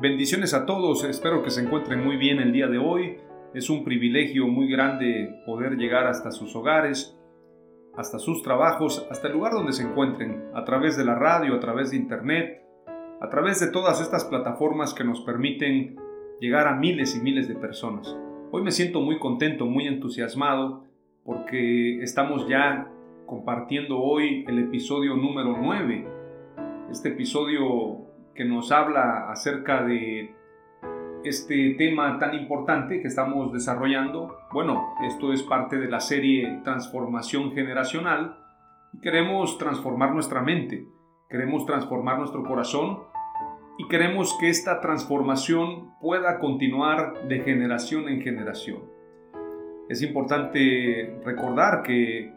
Bendiciones a todos, espero que se encuentren muy bien el día de hoy. Es un privilegio muy grande poder llegar hasta sus hogares, hasta sus trabajos, hasta el lugar donde se encuentren, a través de la radio, a través de internet, a través de todas estas plataformas que nos permiten llegar a miles y miles de personas. Hoy me siento muy contento, muy entusiasmado, porque estamos ya compartiendo hoy el episodio número 9. Este episodio que nos habla acerca de este tema tan importante que estamos desarrollando. Bueno, esto es parte de la serie Transformación Generacional queremos transformar nuestra mente, queremos transformar nuestro corazón y queremos que esta transformación pueda continuar de generación en generación. Es importante recordar que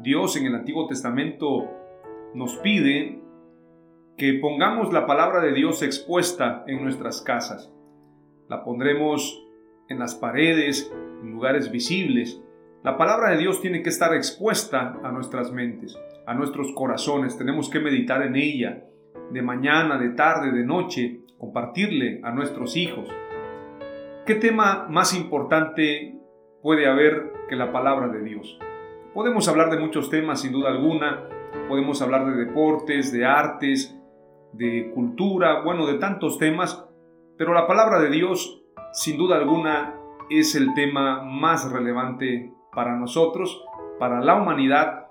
Dios en el Antiguo Testamento nos pide que pongamos la palabra de Dios expuesta en nuestras casas. La pondremos en las paredes, en lugares visibles. La palabra de Dios tiene que estar expuesta a nuestras mentes, a nuestros corazones. Tenemos que meditar en ella, de mañana, de tarde, de noche, compartirle a nuestros hijos. ¿Qué tema más importante puede haber que la palabra de Dios? Podemos hablar de muchos temas, sin duda alguna. Podemos hablar de deportes, de artes, de cultura, bueno, de tantos temas, pero la palabra de Dios, sin duda alguna, es el tema más relevante para nosotros, para la humanidad,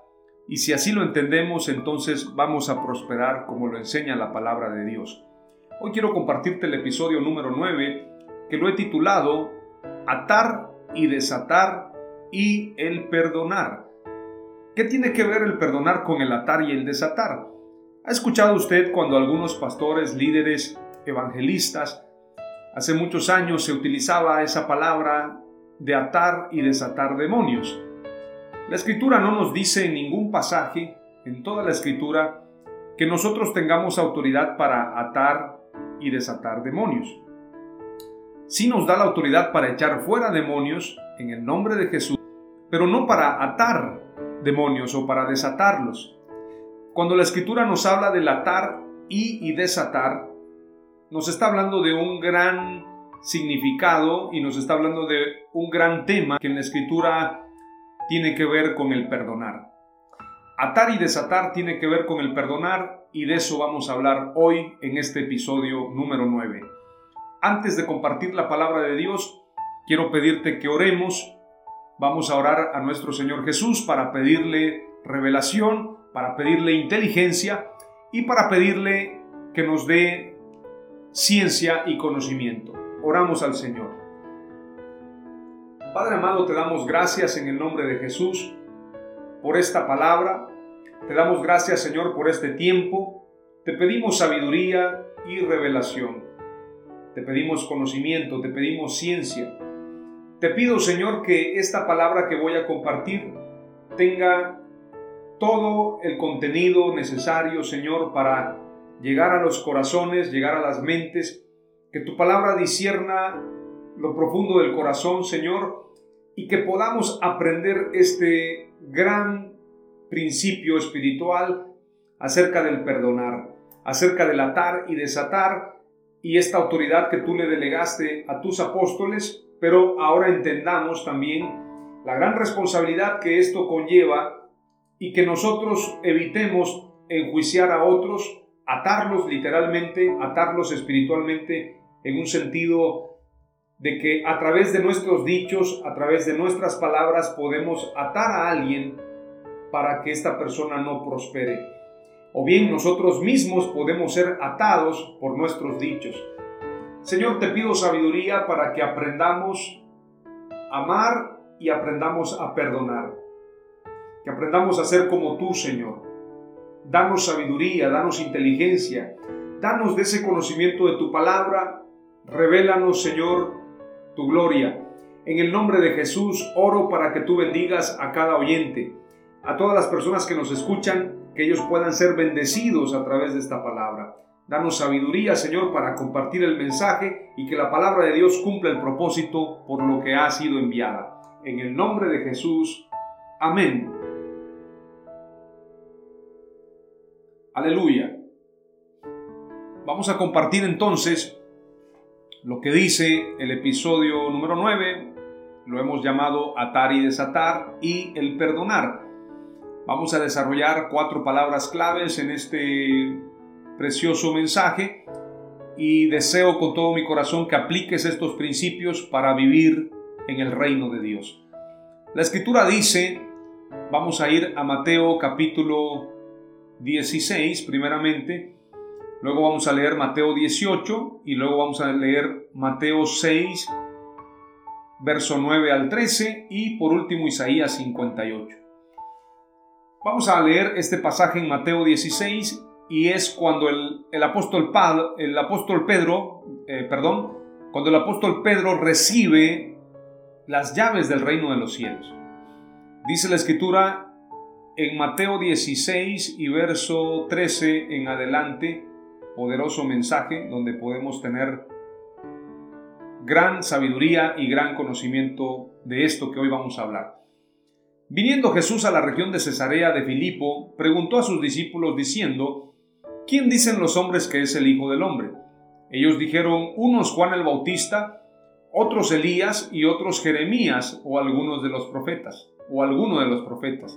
y si así lo entendemos, entonces vamos a prosperar como lo enseña la palabra de Dios. Hoy quiero compartirte el episodio número 9, que lo he titulado Atar y desatar y el perdonar. ¿Qué tiene que ver el perdonar con el atar y el desatar? ¿Ha escuchado usted cuando algunos pastores, líderes, evangelistas, hace muchos años se utilizaba esa palabra de atar y desatar demonios? La escritura no nos dice en ningún pasaje, en toda la escritura, que nosotros tengamos autoridad para atar y desatar demonios. Sí nos da la autoridad para echar fuera demonios en el nombre de Jesús, pero no para atar demonios o para desatarlos. Cuando la escritura nos habla del atar y, desatar, nos está hablando de un gran significado y nos está hablando de un gran tema que en la escritura tiene que ver con el perdonar. Atar y desatar tiene que ver con el perdonar y de eso vamos a hablar hoy en este episodio número 9. Antes de compartir la palabra de Dios, quiero pedirte que oremos. Vamos a orar a nuestro Señor Jesús para pedirle revelación para pedirle inteligencia y para pedirle que nos dé ciencia y conocimiento. Oramos al Señor. Padre amado, te damos gracias en el nombre de Jesús por esta palabra. Te damos gracias, Señor, por este tiempo. Te pedimos sabiduría y revelación. Te pedimos conocimiento, te pedimos ciencia. Te pido, Señor, que esta palabra que voy a compartir tenga todo el contenido necesario, Señor, para llegar a los corazones, llegar a las mentes, que tu palabra disierna lo profundo del corazón, Señor, y que podamos aprender este gran principio espiritual acerca del perdonar, acerca del atar y desatar, y esta autoridad que tú le delegaste a tus apóstoles, pero ahora entendamos también la gran responsabilidad que esto conlleva y que nosotros evitemos enjuiciar a otros, atarlos literalmente, atarlos espiritualmente en un sentido de que a través de nuestros dichos, a través de nuestras palabras podemos atar a alguien para que esta persona no prospere. O bien nosotros mismos podemos ser atados por nuestros dichos. Señor, te pido sabiduría para que aprendamos a amar y aprendamos a perdonar. Que aprendamos a ser como tú, Señor. Danos sabiduría, danos inteligencia, danos de ese conocimiento de tu palabra. Revélanos, Señor, tu gloria. En el nombre de Jesús oro para que tú bendigas a cada oyente, a todas las personas que nos escuchan, que ellos puedan ser bendecidos a través de esta palabra. Danos sabiduría, Señor, para compartir el mensaje y que la palabra de Dios cumpla el propósito por lo que ha sido enviada. En el nombre de Jesús. Amén. Aleluya. Vamos a compartir entonces lo que dice el episodio número 9. Lo hemos llamado atar y desatar y el perdonar. Vamos a desarrollar cuatro palabras claves en este precioso mensaje y deseo con todo mi corazón que apliques estos principios para vivir en el reino de Dios. La escritura dice, vamos a ir a Mateo capítulo 16 primeramente, luego vamos a leer Mateo 18 y luego vamos a leer Mateo 6, verso 9 al 13 y por último Isaías 58. Vamos a leer este pasaje en Mateo 16 y es cuando el, apóstol, el apóstol Pedro, eh, perdón, cuando el apóstol Pedro recibe las llaves del reino de los cielos. Dice la escritura en Mateo 16 y verso 13 en adelante, poderoso mensaje donde podemos tener gran sabiduría y gran conocimiento de esto que hoy vamos a hablar. Viniendo Jesús a la región de Cesarea de Filipo, preguntó a sus discípulos diciendo, ¿quién dicen los hombres que es el Hijo del Hombre? Ellos dijeron, unos Juan el Bautista, otros Elías y otros Jeremías o algunos de los profetas, o alguno de los profetas.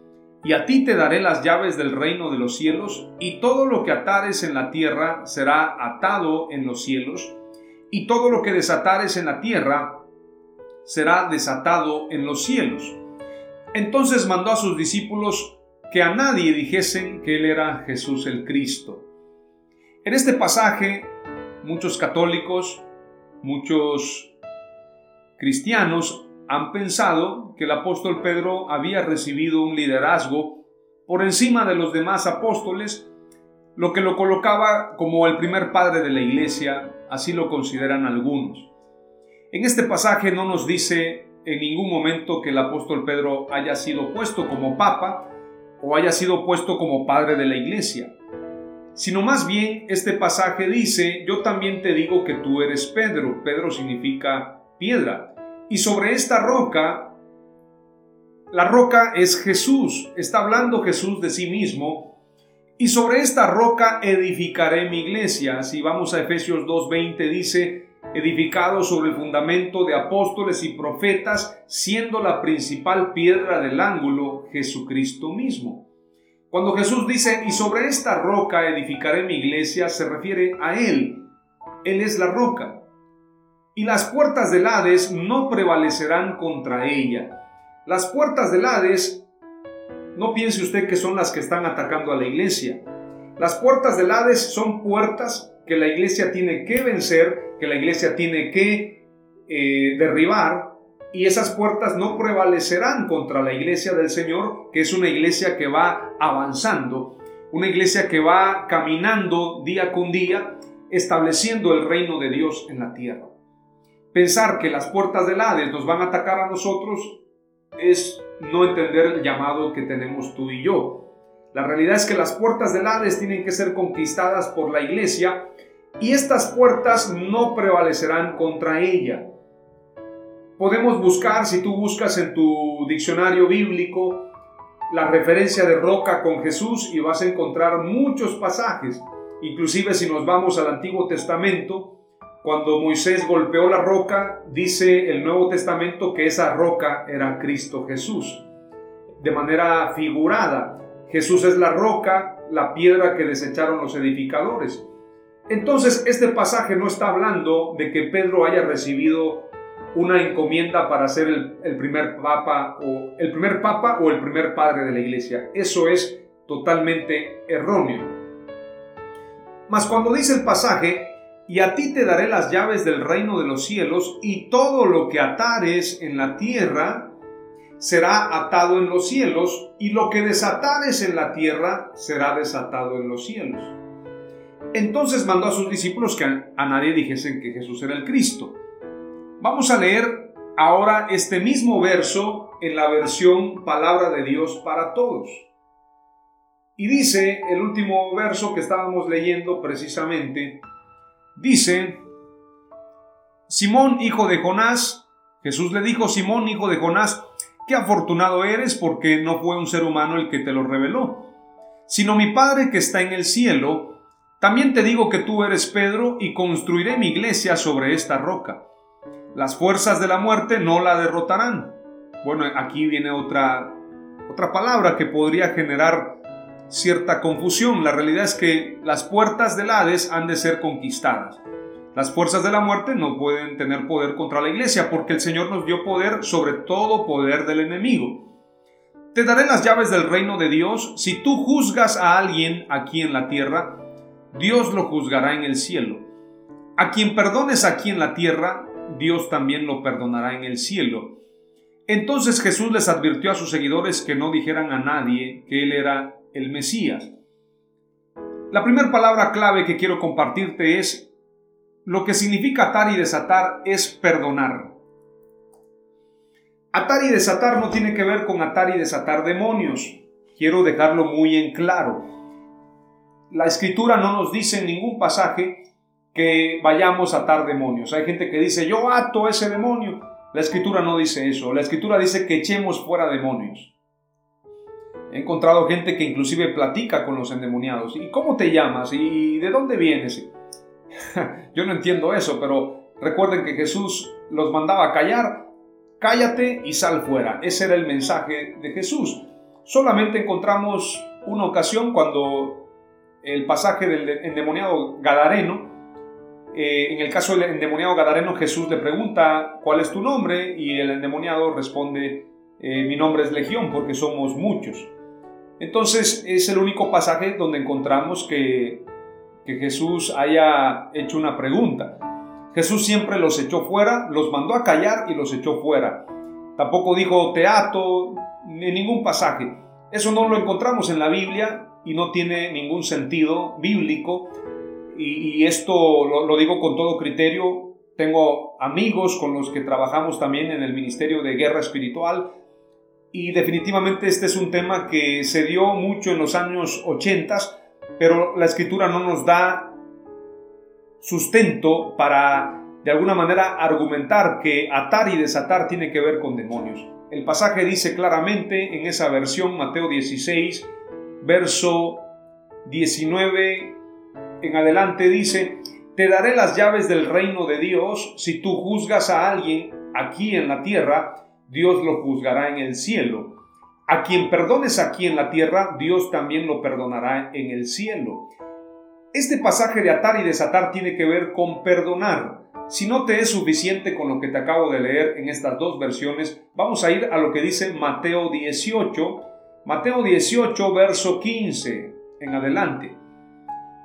Y a ti te daré las llaves del reino de los cielos, y todo lo que atares en la tierra será atado en los cielos, y todo lo que desatares en la tierra será desatado en los cielos. Entonces mandó a sus discípulos que a nadie dijesen que él era Jesús el Cristo. En este pasaje, muchos católicos, muchos cristianos han pensado que el apóstol Pedro había recibido un liderazgo por encima de los demás apóstoles, lo que lo colocaba como el primer padre de la iglesia, así lo consideran algunos. En este pasaje no nos dice en ningún momento que el apóstol Pedro haya sido puesto como papa o haya sido puesto como padre de la iglesia sino más bien este pasaje dice, yo también te digo que tú eres Pedro, Pedro significa piedra, y sobre esta roca, la roca es Jesús, está hablando Jesús de sí mismo, y sobre esta roca edificaré mi iglesia. Si vamos a Efesios 2.20 dice, edificado sobre el fundamento de apóstoles y profetas, siendo la principal piedra del ángulo Jesucristo mismo. Cuando Jesús dice, y sobre esta roca edificaré mi iglesia, se refiere a Él. Él es la roca. Y las puertas del Hades no prevalecerán contra ella. Las puertas del Hades, no piense usted que son las que están atacando a la iglesia. Las puertas del Hades son puertas que la iglesia tiene que vencer, que la iglesia tiene que eh, derribar y esas puertas no prevalecerán contra la iglesia del Señor, que es una iglesia que va avanzando, una iglesia que va caminando día con día, estableciendo el reino de Dios en la tierra. Pensar que las puertas del Hades nos van a atacar a nosotros es no entender el llamado que tenemos tú y yo. La realidad es que las puertas del Hades tienen que ser conquistadas por la iglesia y estas puertas no prevalecerán contra ella. Podemos buscar, si tú buscas en tu diccionario bíblico, la referencia de roca con Jesús y vas a encontrar muchos pasajes. Inclusive si nos vamos al Antiguo Testamento, cuando Moisés golpeó la roca, dice el Nuevo Testamento que esa roca era Cristo Jesús. De manera figurada, Jesús es la roca, la piedra que desecharon los edificadores. Entonces, este pasaje no está hablando de que Pedro haya recibido una encomienda para ser el, primer papa o el primer papa o el primer padre de la iglesia. Eso es totalmente erróneo. Mas cuando dice el pasaje, y a ti te daré las llaves del reino de los cielos, y todo lo que atares en la tierra será atado en los cielos, y lo que desatares en la tierra será desatado en los cielos. Entonces mandó a sus discípulos que a nadie dijesen que Jesús era el Cristo. Vamos a leer ahora este mismo verso en la versión Palabra de Dios para todos. Y dice el último verso que estábamos leyendo precisamente, dice, Simón, hijo de Jonás, Jesús le dijo, Simón, hijo de Jonás, qué afortunado eres porque no fue un ser humano el que te lo reveló, sino mi Padre que está en el cielo. También te digo que tú eres Pedro y construiré mi iglesia sobre esta roca las fuerzas de la muerte no la derrotarán. Bueno, aquí viene otra, otra palabra que podría generar cierta confusión. La realidad es que las puertas del Hades han de ser conquistadas. Las fuerzas de la muerte no pueden tener poder contra la iglesia porque el Señor nos dio poder sobre todo poder del enemigo. Te daré las llaves del reino de Dios. Si tú juzgas a alguien aquí en la tierra, Dios lo juzgará en el cielo. A quien perdones aquí en la tierra, Dios también lo perdonará en el cielo. Entonces Jesús les advirtió a sus seguidores que no dijeran a nadie que Él era el Mesías. La primera palabra clave que quiero compartirte es lo que significa atar y desatar es perdonar. Atar y desatar no tiene que ver con atar y desatar demonios. Quiero dejarlo muy en claro. La escritura no nos dice en ningún pasaje que vayamos a atar demonios. Hay gente que dice, yo ato ese demonio. La escritura no dice eso. La escritura dice que echemos fuera demonios. He encontrado gente que inclusive platica con los endemoniados. ¿Y cómo te llamas? ¿Y de dónde vienes? yo no entiendo eso, pero recuerden que Jesús los mandaba a callar. Cállate y sal fuera. Ese era el mensaje de Jesús. Solamente encontramos una ocasión cuando el pasaje del endemoniado Gadareno eh, en el caso del endemoniado Gadareno, Jesús le pregunta, ¿cuál es tu nombre? Y el endemoniado responde, eh, mi nombre es Legión porque somos muchos. Entonces es el único pasaje donde encontramos que, Jesús haya hecho una pregunta. Jesús siempre los echó fuera, los mandó a callar y los echó fuera. Tampoco dijo teatro, ni ningún pasaje. Eso no lo encontramos en la Biblia y no tiene ningún sentido bíblico y, esto lo, digo con todo criterio, tengo amigos con los que trabajamos también en el Ministerio de Guerra Espiritual y definitivamente este es un tema que se dio mucho en los años 80, pero la escritura no nos da sustento para de alguna manera argumentar que atar y desatar tiene que ver con demonios. El pasaje dice claramente en esa versión, Mateo 16, verso 19 en adelante dice, te daré las llaves del reino de Dios, si tú juzgas a alguien aquí en la tierra, Dios lo juzgará en el cielo. A quien perdones aquí en la tierra, Dios también lo perdonará en el cielo. Este pasaje de atar y desatar tiene que ver con perdonar. Si no te es suficiente con lo que te acabo de leer en estas dos versiones, vamos a ir a lo que dice Mateo 18, Mateo 18, verso 15 en adelante.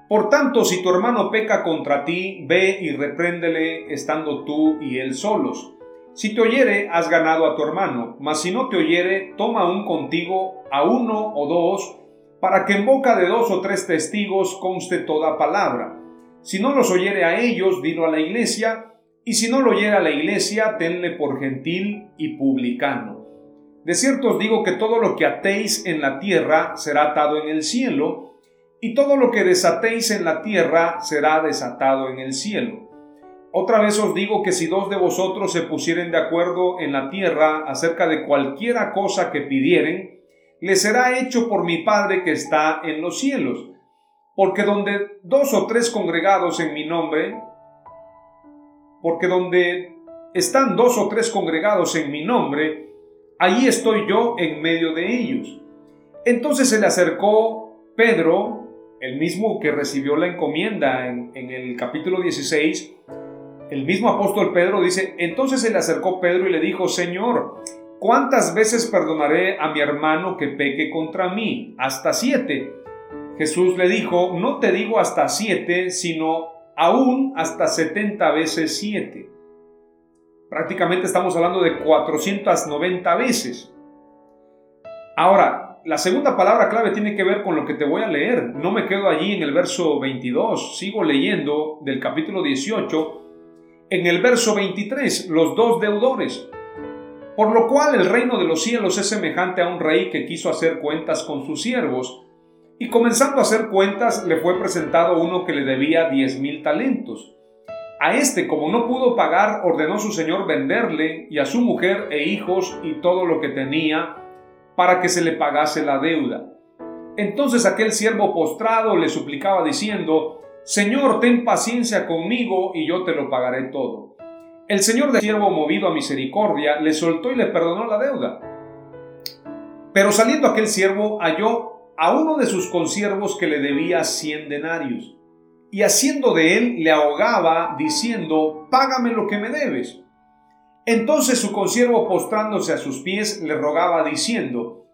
Por tanto, si tu hermano peca contra ti, ve y repréndele estando tú y él solos. Si te oyere, has ganado a tu hermano, mas si no te oyere, toma un contigo a uno o dos, para que en boca de dos o tres testigos conste toda palabra. Si no los oyere a ellos, dilo a la iglesia, y si no lo oyere a la iglesia, tenle por gentil y publicano. De cierto os digo que todo lo que atéis en la tierra será atado en el cielo, y todo lo que desatéis en la tierra será desatado en el cielo. Otra vez os digo que si dos de vosotros se pusieren de acuerdo en la tierra acerca de cualquiera cosa que pidieren, le será hecho por mi Padre que está en los cielos. Porque donde dos o tres congregados en mi nombre, porque donde están dos o tres congregados en mi nombre, allí estoy yo en medio de ellos. Entonces se le acercó Pedro, el mismo que recibió la encomienda en, el capítulo 16, el mismo apóstol Pedro dice, entonces se le acercó Pedro y le dijo, Señor, ¿cuántas veces perdonaré a mi hermano que peque contra mí? Hasta siete. Jesús le dijo, no te digo hasta siete, sino aún hasta setenta veces siete. Prácticamente estamos hablando de 490 veces. Ahora, la segunda palabra clave tiene que ver con lo que te voy a leer. No me quedo allí en el verso 22, sigo leyendo del capítulo 18. En el verso 23, los dos deudores. Por lo cual el reino de los cielos es semejante a un rey que quiso hacer cuentas con sus siervos. Y comenzando a hacer cuentas, le fue presentado uno que le debía diez mil talentos. A este, como no pudo pagar, ordenó su señor venderle y a su mujer e hijos y todo lo que tenía para que se le pagase la deuda. Entonces aquel siervo postrado le suplicaba diciendo, Señor, ten paciencia conmigo y yo te lo pagaré todo. El señor del siervo, movido a misericordia, le soltó y le perdonó la deuda. Pero saliendo aquel siervo halló a uno de sus consiervos que le debía cien denarios, y haciendo de él le ahogaba, diciendo, Págame lo que me debes. Entonces su consiervo postrándose a sus pies le rogaba diciendo,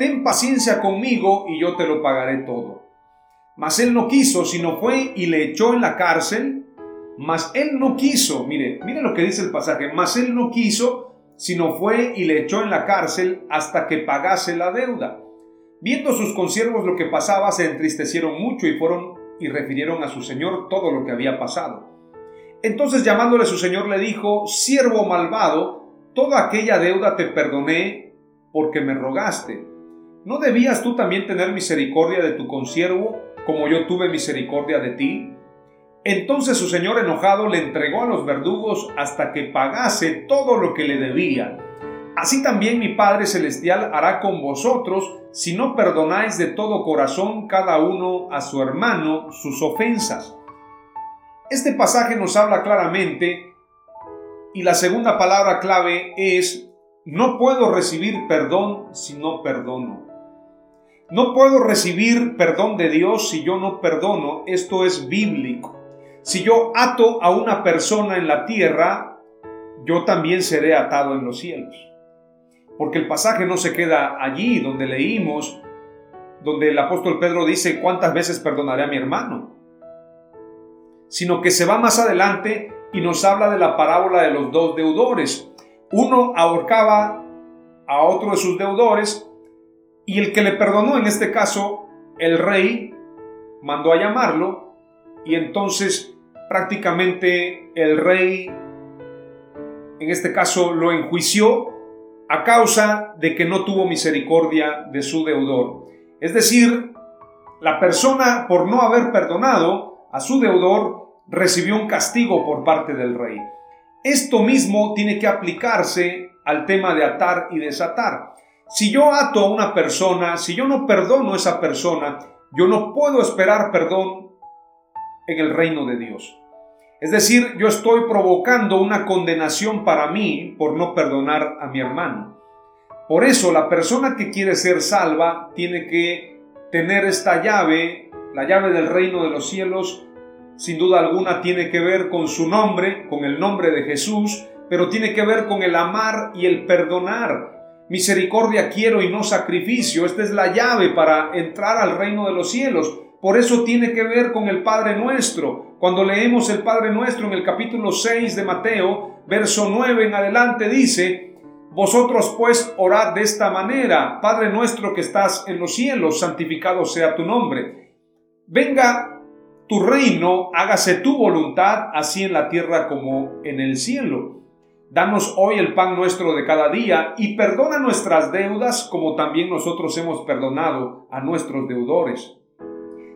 Ten paciencia conmigo y yo te lo pagaré todo. Mas él no quiso, sino fue y le echó en la cárcel. Mas él no quiso, mire, mire lo que dice el pasaje, mas él no quiso, sino fue y le echó en la cárcel hasta que pagase la deuda. Viendo sus consiervos lo que pasaba, se entristecieron mucho y fueron y refirieron a su señor todo lo que había pasado. Entonces llamándole su señor le dijo, siervo malvado, toda aquella deuda te perdoné porque me rogaste. ¿No debías tú también tener misericordia de tu consiervo como yo tuve misericordia de ti? Entonces su señor enojado le entregó a los verdugos hasta que pagase todo lo que le debía. Así también mi Padre Celestial hará con vosotros si no perdonáis de todo corazón cada uno a su hermano sus ofensas. Este pasaje nos habla claramente y la segunda palabra clave es, no puedo recibir perdón si no perdono. No puedo recibir perdón de Dios si yo no perdono. Esto es bíblico. Si yo ato a una persona en la tierra, yo también seré atado en los cielos. Porque el pasaje no se queda allí donde leímos, donde el apóstol Pedro dice, ¿cuántas veces perdonaré a mi hermano? sino que se va más adelante y nos habla de la parábola de los dos deudores. Uno ahorcaba a otro de sus deudores y el que le perdonó, en este caso el rey, mandó a llamarlo y entonces prácticamente el rey, en este caso, lo enjuició a causa de que no tuvo misericordia de su deudor. Es decir, la persona por no haber perdonado a su deudor recibió un castigo por parte del rey. Esto mismo tiene que aplicarse al tema de atar y desatar. Si yo ato a una persona, si yo no perdono a esa persona, yo no puedo esperar perdón en el reino de Dios. Es decir, yo estoy provocando una condenación para mí por no perdonar a mi hermano. Por eso la persona que quiere ser salva tiene que tener esta llave, la llave del reino de los cielos, sin duda alguna tiene que ver con su nombre, con el nombre de Jesús, pero tiene que ver con el amar y el perdonar. Misericordia quiero y no sacrificio. Esta es la llave para entrar al reino de los cielos. Por eso tiene que ver con el Padre nuestro. Cuando leemos el Padre nuestro en el capítulo 6 de Mateo, verso 9 en adelante, dice, Vosotros pues orad de esta manera, Padre nuestro que estás en los cielos, santificado sea tu nombre. Venga tu reino, hágase tu voluntad, así en la tierra como en el cielo. Danos hoy el pan nuestro de cada día y perdona nuestras deudas como también nosotros hemos perdonado a nuestros deudores.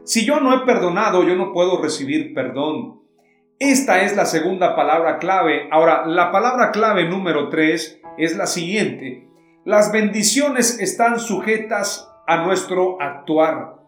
Si yo no he perdonado, yo no puedo recibir perdón. Esta es la segunda palabra clave. Ahora, la palabra clave número tres es la siguiente. Las bendiciones están sujetas a nuestro actuar.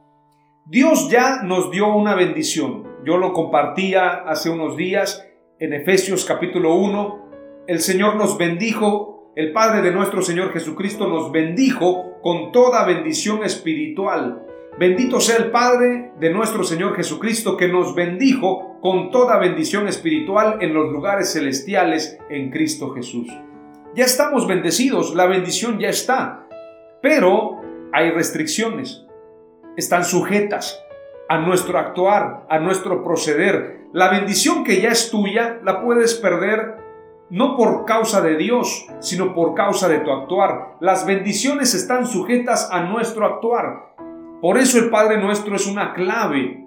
Dios ya nos dio una bendición. Yo lo compartía hace unos días en Efesios capítulo 1 el Señor nos bendijo, el Padre de nuestro Señor Jesucristo nos bendijo con toda bendición espiritual. Bendito sea el Padre de nuestro Señor Jesucristo que nos bendijo con toda bendición espiritual en los lugares celestiales en Cristo Jesús. Ya estamos bendecidos, la bendición ya está, pero hay restricciones, están sujetas a nuestro actuar, a nuestro proceder. La bendición que ya es tuya la puedes perder no por causa de Dios, sino por causa de tu actuar. Las bendiciones están sujetas a nuestro actuar. Por eso el Padre nuestro es una clave.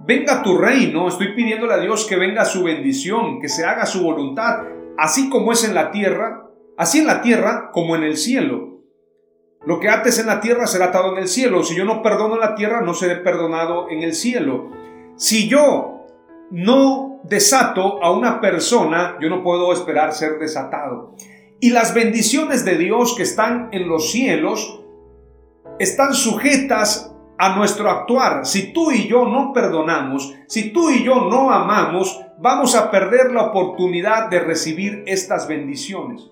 Venga tu reino, estoy pidiéndole a Dios que venga su bendición, que se haga su voluntad, así como es en la tierra, así en la tierra como en el cielo. Lo que ates en la tierra será atado en el cielo. Si yo no perdono en la tierra, no seré perdonado en el cielo. Si yo no desato a una persona, yo no puedo esperar ser desatado. Y las bendiciones de Dios que están en los cielos están sujetas a nuestro actuar. Si tú y yo no perdonamos, si tú y yo no amamos, vamos a perder la oportunidad de recibir estas bendiciones.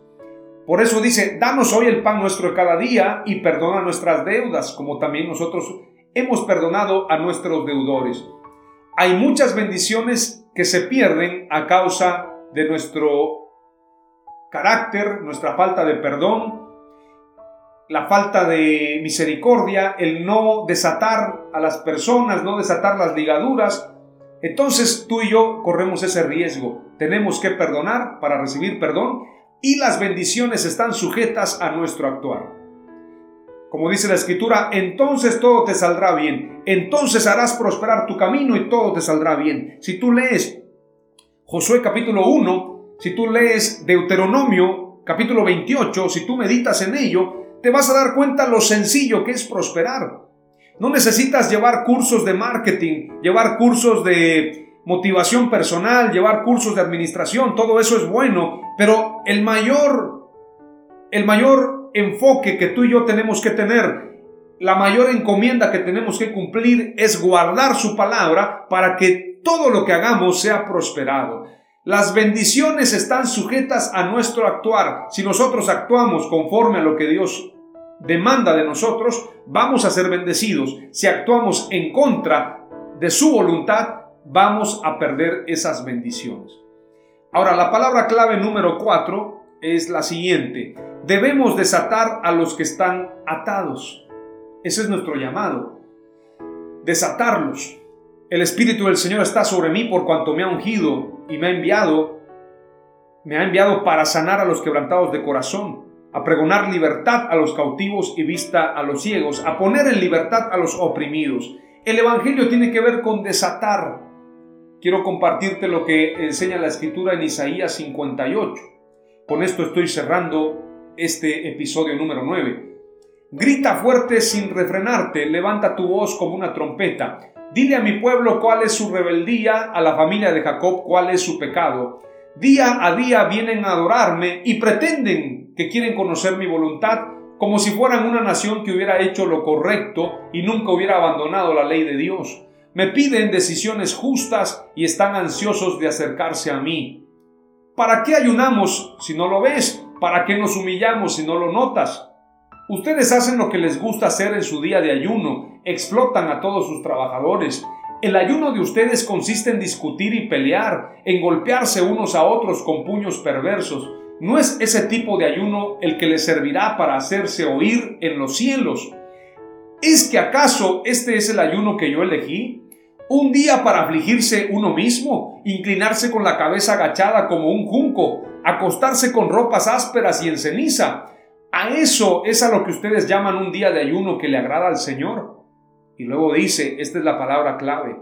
Por eso dice, danos hoy el pan nuestro de cada día y perdona nuestras deudas, como también nosotros hemos perdonado a nuestros deudores. Hay muchas bendiciones que se pierden a causa de nuestro carácter, nuestra falta de perdón, la falta de misericordia, el no desatar a las personas, no desatar las ligaduras. Entonces tú y yo corremos ese riesgo. Tenemos que perdonar para recibir perdón y las bendiciones están sujetas a nuestro actuar. Como dice la escritura, entonces todo te saldrá bien. Entonces harás prosperar tu camino y todo te saldrá bien. Si tú lees Josué capítulo 1, si tú lees Deuteronomio capítulo 28, si tú meditas en ello, te vas a dar cuenta lo sencillo que es prosperar. No necesitas llevar cursos de marketing, llevar cursos de motivación personal, llevar cursos de administración, todo eso es bueno, pero el mayor el mayor enfoque que tú y yo tenemos que tener, la mayor encomienda que tenemos que cumplir es guardar su palabra para que todo lo que hagamos sea prosperado. Las bendiciones están sujetas a nuestro actuar. Si nosotros actuamos conforme a lo que Dios demanda de nosotros, vamos a ser bendecidos. Si actuamos en contra de su voluntad, vamos a perder esas bendiciones. Ahora, la palabra clave número cuatro es la siguiente debemos desatar a los que están atados. Ese es nuestro llamado. Desatarlos. El Espíritu del Señor está sobre mí por cuanto me ha ungido y me ha enviado. Me ha enviado para sanar a los quebrantados de corazón, a pregonar libertad a los cautivos y vista a los ciegos, a poner en libertad a los oprimidos. El Evangelio tiene que ver con desatar. Quiero compartirte lo que enseña la Escritura en Isaías 58. Con esto estoy cerrando este episodio número 9. Grita fuerte sin refrenarte, levanta tu voz como una trompeta. Dile a mi pueblo cuál es su rebeldía, a la familia de Jacob cuál es su pecado. Día a día vienen a adorarme y pretenden que quieren conocer mi voluntad como si fueran una nación que hubiera hecho lo correcto y nunca hubiera abandonado la ley de Dios. Me piden decisiones justas y están ansiosos de acercarse a mí. ¿Para qué ayunamos si no lo ves? ¿Para qué nos humillamos si no lo notas? Ustedes hacen lo que les gusta hacer en su día de ayuno, explotan a todos sus trabajadores. El ayuno de ustedes consiste en discutir y pelear, en golpearse unos a otros con puños perversos. No es ese tipo de ayuno el que les servirá para hacerse oír en los cielos. ¿Es que acaso este es el ayuno que yo elegí? Un día para afligirse uno mismo, inclinarse con la cabeza agachada como un junco, acostarse con ropas ásperas y en ceniza. A eso es a lo que ustedes llaman un día de ayuno que le agrada al Señor. Y luego dice, esta es la palabra clave,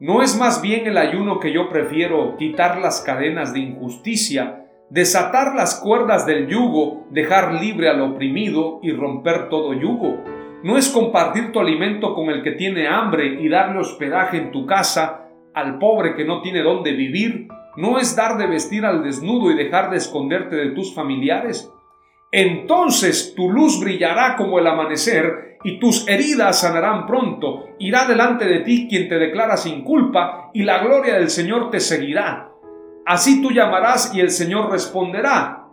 ¿No es más bien el ayuno que yo prefiero quitar las cadenas de injusticia, desatar las cuerdas del yugo, dejar libre al oprimido y romper todo yugo? ¿No es compartir tu alimento con el que tiene hambre y darle hospedaje en tu casa al pobre que no tiene dónde vivir? ¿No es dar de vestir al desnudo y dejar de esconderte de tus familiares? Entonces tu luz brillará como el amanecer y tus heridas sanarán pronto. Irá delante de ti quien te declara sin culpa y la gloria del Señor te seguirá. Así tú llamarás y el Señor responderá.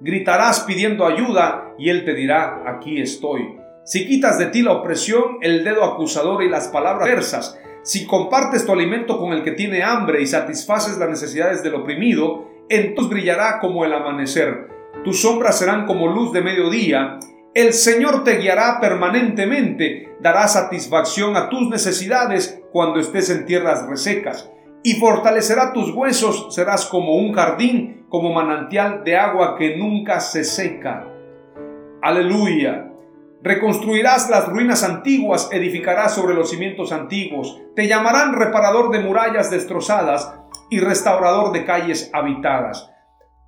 Gritarás pidiendo ayuda y Él te dirá, aquí estoy. Si quitas de ti la opresión, el dedo acusador y las palabras versas, si compartes tu alimento con el que tiene hambre y satisfaces las necesidades del oprimido, entonces brillará como el amanecer. Tus sombras serán como luz de mediodía. El Señor te guiará permanentemente, dará satisfacción a tus necesidades cuando estés en tierras resecas, y fortalecerá tus huesos, serás como un jardín, como manantial de agua que nunca se seca. Aleluya. Reconstruirás las ruinas antiguas, edificarás sobre los cimientos antiguos. Te llamarán reparador de murallas destrozadas y restaurador de calles habitadas.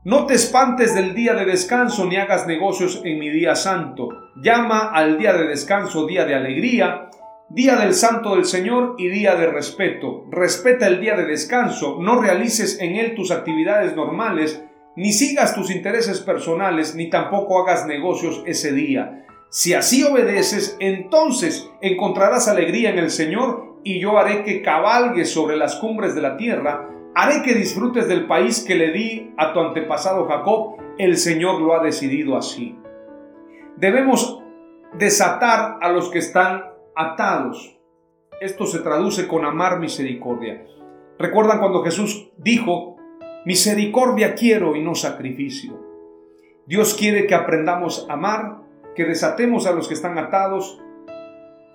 No te espantes del día de descanso ni hagas negocios en mi día santo. Llama al día de descanso día de alegría, día del santo del Señor y día de respeto. Respeta el día de descanso, no realices en él tus actividades normales, ni sigas tus intereses personales, ni tampoco hagas negocios ese día. Si así obedeces, entonces encontrarás alegría en el Señor y yo haré que cabalgues sobre las cumbres de la tierra, haré que disfrutes del país que le di a tu antepasado Jacob, el Señor lo ha decidido así. Debemos desatar a los que están atados. Esto se traduce con amar misericordia. ¿Recuerdan cuando Jesús dijo, misericordia quiero y no sacrificio? Dios quiere que aprendamos a amar que desatemos a los que están atados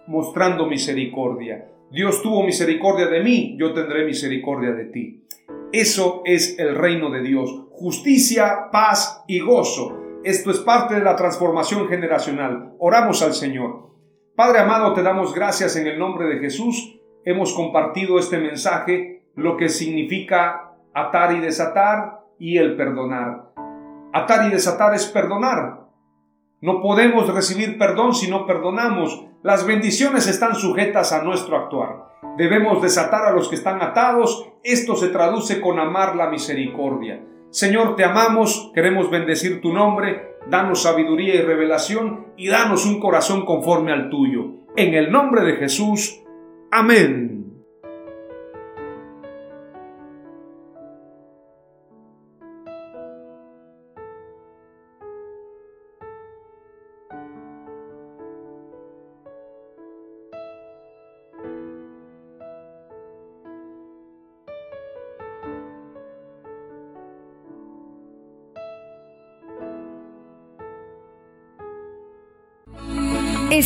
mostrando misericordia. Dios tuvo misericordia de mí, yo tendré misericordia de ti. Eso es el reino de Dios. Justicia, paz y gozo. Esto es parte de la transformación generacional. Oramos al Señor. Padre amado, te damos gracias en el nombre de Jesús. Hemos compartido este mensaje, lo que significa atar y desatar y el perdonar. Atar y desatar es perdonar. No podemos recibir perdón si no perdonamos. Las bendiciones están sujetas a nuestro actuar. Debemos desatar a los que están atados. Esto se traduce con amar la misericordia. Señor, te amamos, queremos bendecir tu nombre, danos sabiduría y revelación y danos un corazón conforme al tuyo. En el nombre de Jesús. Amén.